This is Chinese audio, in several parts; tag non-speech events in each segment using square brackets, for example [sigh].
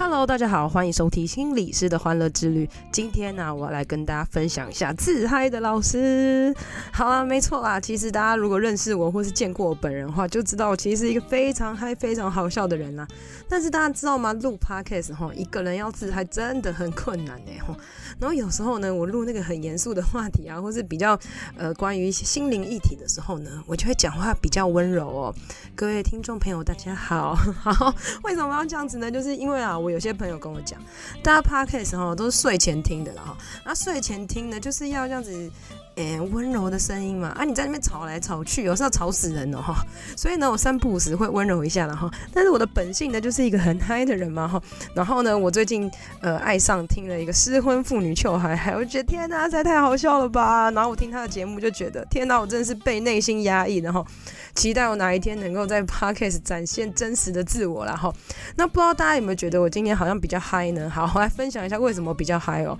Hello，大家好，欢迎收听心理师的欢乐之旅。今天呢、我要来跟大家分享一下自嗨的老师。好啊，没错啦。其实大家如果认识我或是见过我本人的话，就知道我其实是一个非常嗨、非常好笑的人啦。但是大家知道吗？录 Podcast 哈，一个人要自嗨真的很困难呢哈。然后有时候呢，我录那个很严肃的话题啊，或是比较呃关于一些心灵议题的时候呢，我就会讲话比较温柔哦。各位听众朋友，大家好。[laughs] 好，为什么要这样子呢？就是因为啊，我。有些朋友跟我讲，大家 podcast 哈都是睡前听的了哈，那睡前听呢，就是要这样子，诶、温柔的声音嘛，啊，你在那边吵来吵去，有时候吵死人了哈，所以呢，我三不五时会温柔一下了哈，但是我的本性呢，就是一个很嗨的人嘛哈，然后呢，我最近呃爱上听了一个失婚妇女糗嗨嗨，我觉得天哪，实在太好笑了吧，然后我听他的节目就觉得天哪，我真的是被内心压抑，然后。期待我哪一天能够在 Podcast 展现真实的自我啦哈。那不知道大家有没有觉得我今天好像比较嗨呢？好，我来分享一下为什么比较嗨哦。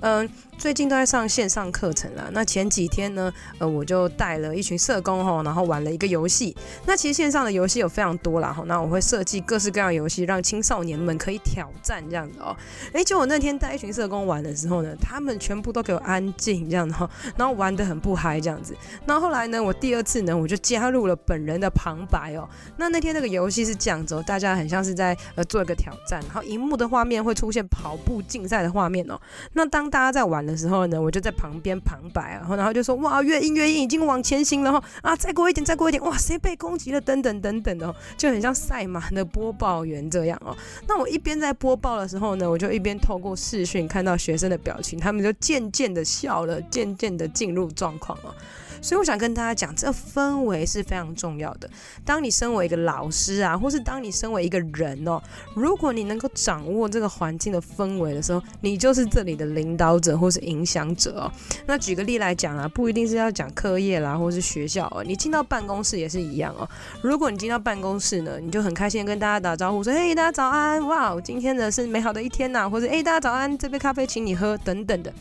嗯，最近都在上线上课程啦。那前几天呢，呃，我就带了一群社工哈，然后玩了一个游戏。那其实线上的游戏有非常多啦哈。那我会设计各式各样游戏，让青少年们可以挑战这样子哦。诶，就我那天带一群社工玩的时候呢，他们全部都给我安静这样子哈，然后玩得很不嗨这样子。那后来呢，我第二次呢，我就加入了本人的旁白哦。那那天那个游戏是这样子哦，大家很像是在呃做一个挑战，然后荧幕的画面会出现跑步竞赛的画面哦。那当大家在玩的时候呢，我就在旁边旁白然后，然后就说哇，越硬越硬，已经往前行了哈啊，再过一点，再过一点，哇，谁被攻击了？等等等等的，就很像赛马的播报员这样哦。那我一边在播报的时候呢，我就一边透过视讯看到学生的表情，他们就渐渐的笑了，渐渐的进入状况哦。所以我想跟大家讲，这氛围是非常重要的。当你身为一个老师啊，或是当你身为一个人哦，如果你能掌握这个环境的氛围的时候，你就是这里的领导者或是影响者哦。那举个例来讲啊，不一定是要讲课业啦，或是学校哦，你进到办公室也是一样哦。如果你进到办公室呢，你就很开心跟大家打招呼，说：“嘿，大家早安，哇，今天呢是美好的一天呐。”或者“哎，大家早安，这杯咖啡请你喝”等等的。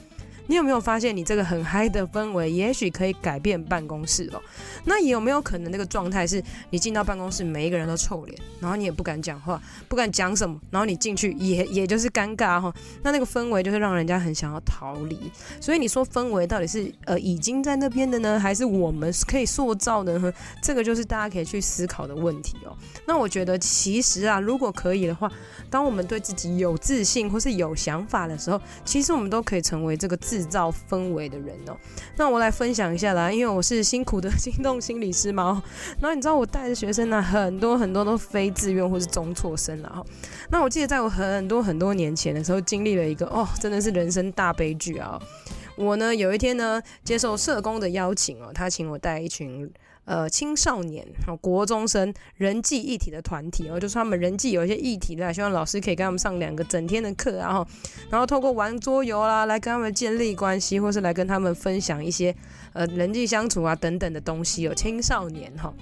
你有没有发现，你这个很嗨的氛围，也许可以改变办公室哦？那有没有可能，那个状态是你进到办公室，每一个人都臭脸，然后你也不敢讲话，不敢讲什么，然后你进去也也就是尴尬哈？那那个氛围就是让人家很想要逃离。所以你说氛围到底是呃已经在那边的呢，还是我们可以塑造的呢？这个就是大家可以去思考的问题哦。那我觉得其实啊，如果可以的话，当我们对自己有自信或是有想法的时候，其实我们都可以成为这个自。制造氛围的人哦，那我来分享一下啦，因为我是辛苦的 [laughs] 心动心理师嘛，然后你知道我带的学生呢，很多很多都非自愿或是中辍生了哈。那我记得在我很多很多年前的时候，经历了一个哦，真的是人生大悲剧啊。我呢有一天呢，接受社工的邀请哦，他请我带一群。呃，青少年、国中生人际议题的团体哦，就是他们人际有一些议题的，希望老师可以跟他们上两个整天的课，然后，然后透过玩桌游啦，来跟他们建立关系，或是来跟他们分享一些呃人际相处啊等等的东西哦。青少年哈，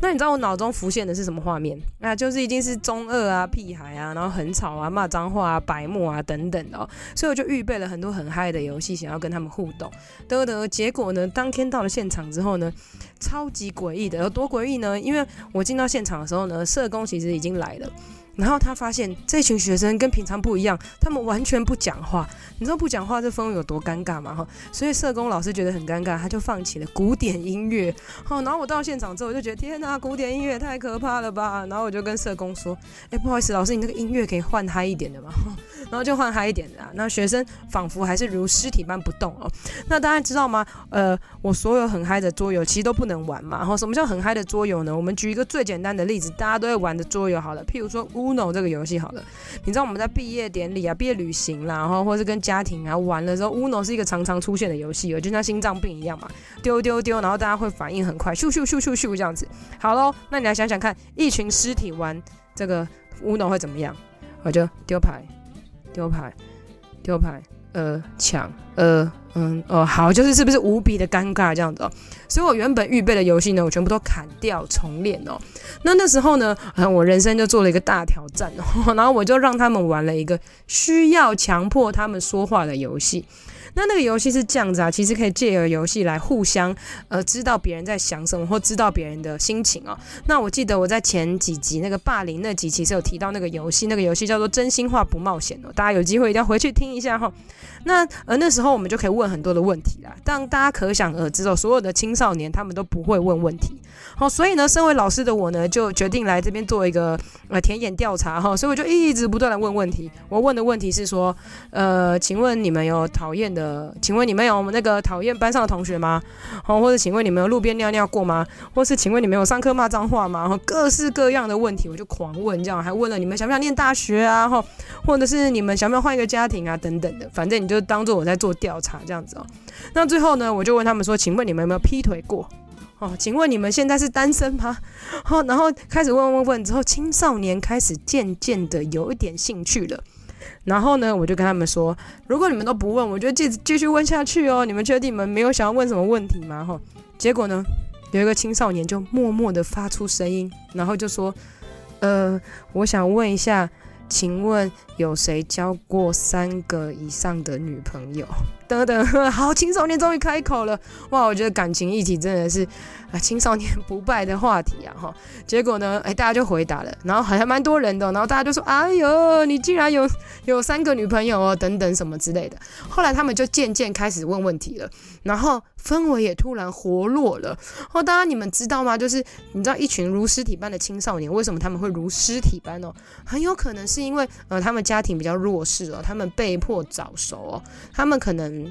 那你知道我脑中浮现的是什么画面？那就是一定是中二啊、屁孩啊，然后很吵啊、骂脏话啊、白目啊等等的哦。所以我就预备了很多很嗨的游戏，想要跟他们互动。得得，结果呢，当天到了现场之后呢，超级诡异的，有多诡异呢？因为我进到现场的时候呢，社工其实已经来了。然后他发现这群学生跟平常不一样，他们完全不讲话。你知道不讲话这氛围有多尴尬吗？哈，所以社工老师觉得很尴尬，他就放起了古典音乐。好，然后我到现场之后，我就觉得天哪，古典音乐太可怕了吧！然后我就跟社工说：“哎，不好意思，老师，你那个音乐可以换嗨一点的吗？” [laughs] 然后就换嗨一点的啊。那学生仿佛还是如尸体般不动哦。那大家知道吗？呃，我所有很嗨的桌游其实都不能玩嘛。然后什么叫很嗨的桌游呢？我们举一个最简单的例子，大家都会玩的桌游好了，譬如说乌。Uno 这个游戏好了，你知道我们在毕业典礼啊、毕业旅行啦，然后或是跟家庭啊玩的时候，Uno 是一个常常出现的游戏，就像心脏病一样嘛，丢丢丢，然后大家会反应很快，咻咻咻咻咻这样子。好喽，那你来想想看，一群尸体玩这个 Uno 会怎么样？我就丢牌，丢牌，丢牌，呃抢呃嗯哦好，就是是不是无比的尴尬这样子哦？所以我原本预备的游戏呢，我全部都砍掉重练哦。那那时候呢，我人生就做了一个大挑战哦，[laughs] 然后我就让他们玩了一个需要强迫他们说话的游戏。那那个游戏是这样子啊，其实可以借由游戏来互相呃知道别人在想什么，或知道别人的心情哦。那我记得我在前几集那个霸凌那集，其实有提到那个游戏，那个游戏叫做真心话不冒险哦。大家有机会一定要回去听一下哈。那呃那时候我们就可以问问很多的问题啦，但大家可想而知哦，所有的青少年他们都不会问问题。好，所以呢，身为老师的我呢，就决定来这边做一个呃田野调查哈。所以我就一直不断的问问题。我问的问题是说，呃，请问你们有讨厌的？请问你们有那个讨厌班上的同学吗？好，或者请问你们有路边尿尿过吗？或是请问你们有上课骂脏话吗？然后各式各样的问题，我就狂问，这样还问了你们想不想念大学啊？哈，或者是你们想不想换一个家庭啊？等等的，反正你就当做我在做调查这样子哦。那最后呢，我就问他们说，请问你们有没有劈腿过？哦，请问你们现在是单身吗？好，然后开始问问问之后，青少年开始渐渐的有一点兴趣了。然后呢，我就跟他们说，如果你们都不问，我就继继续问下去哦。你们确定你们没有想要问什么问题吗？哈，结果呢，有一个青少年就默默的发出声音，然后就说，呃，我想问一下，请问有谁交过三个以上的女朋友？等等，[laughs] 好，青少年终于开口了，哇，我觉得感情议题真的是啊，青少年不败的话题啊，哈。结果呢，哎，大家就回答了，然后好像蛮多人的，然后大家就说，哎呦，你竟然有有三个女朋友哦，等等什么之类的。后来他们就渐渐开始问问题了，然后氛围也突然活络了。哦，大家你们知道吗？就是你知道一群如尸体般的青少年，为什么他们会如尸体般哦？很有可能是是因为呃，他们家庭比较弱势哦，他们被迫早熟哦，他们可能。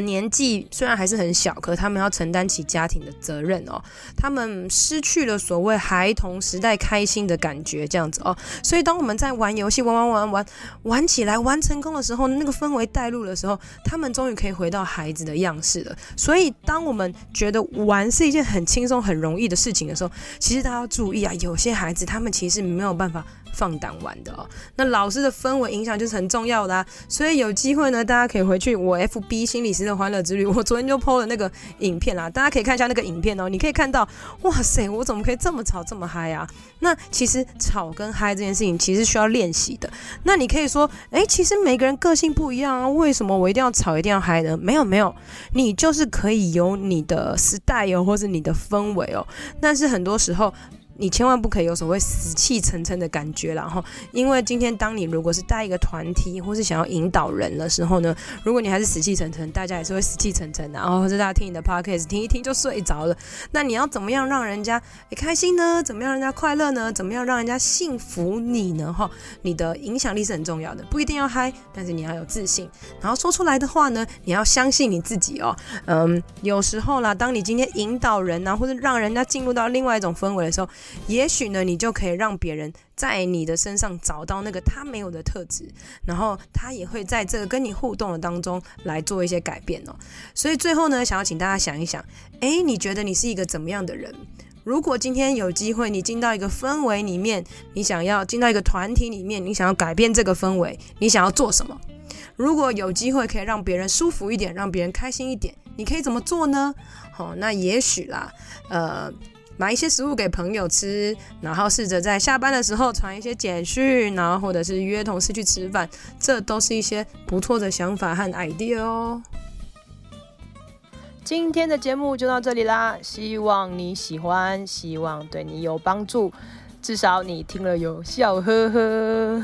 年纪虽然还是很小，可他们要承担起家庭的责任哦。他们失去了所谓孩童时代开心的感觉，这样子哦。所以当我们在玩游戏，玩玩玩玩玩起来，玩成功的时候，那个氛围带入的时候，他们终于可以回到孩子的样式了。所以当我们觉得玩是一件很轻松、很容易的事情的时候，其实大家要注意啊，有些孩子他们其实没有办法。放胆玩的哦，那老师的氛围影响就是很重要的啊，所以有机会呢，大家可以回去我 FB 心理师的欢乐之旅，我昨天就 PO 了那个影片啦，大家可以看一下那个影片哦，你可以看到，哇塞，我怎么可以这么吵这么嗨啊？那其实吵跟嗨这件事情其实需要练习的。那你可以说，诶，其实每个人个性不一样啊，为什么我一定要吵一定要嗨呢？没有没有，你就是可以有你的 style 或是你的氛围哦，但是很多时候。你千万不可以有所谓死气沉沉的感觉，然后，因为今天当你如果是带一个团体，或是想要引导人的时候呢，如果你还是死气沉沉，大家也是会死气沉沉的，然后或者大家听你的 podcast 听一听就睡着了。那你要怎么样让人家开心呢？怎么样让人家快乐呢？怎么样让人家信服你呢？哈，你的影响力是很重要的，不一定要嗨，但是你要有自信，然后说出来的话呢，你要相信你自己哦。嗯，有时候啦，当你今天引导人啊，或者让人家进入到另外一种氛围的时候。也许呢，你就可以让别人在你的身上找到那个他没有的特质，然后他也会在这个跟你互动的当中来做一些改变哦。所以最后呢，想要请大家想一想，诶，你觉得你是一个怎么样的人？如果今天有机会，你进到一个氛围里面，你想要进到一个团体里面，你想要改变这个氛围，你想要做什么？如果有机会可以让别人舒服一点，让别人开心一点，你可以怎么做呢？好，那也许啦，呃。买一些食物给朋友吃，然后试着在下班的时候传一些简讯，然后或者是约同事去吃饭，这都是一些不错的想法和 idea 哦。今天的节目就到这里啦，希望你喜欢，希望对你有帮助，至少你听了有笑呵呵。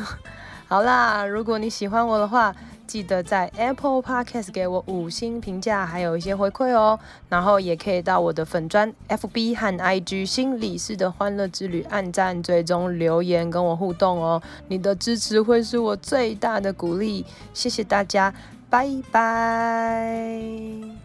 好啦，如果你喜欢我的话。记得在 Apple Podcast 给我五星评价，还有一些回馈哦。然后也可以到我的粉专 FB 和 IG 心理师的欢乐之旅按赞、追踪、留言跟我互动哦。你的支持会是我最大的鼓励，谢谢大家，拜拜。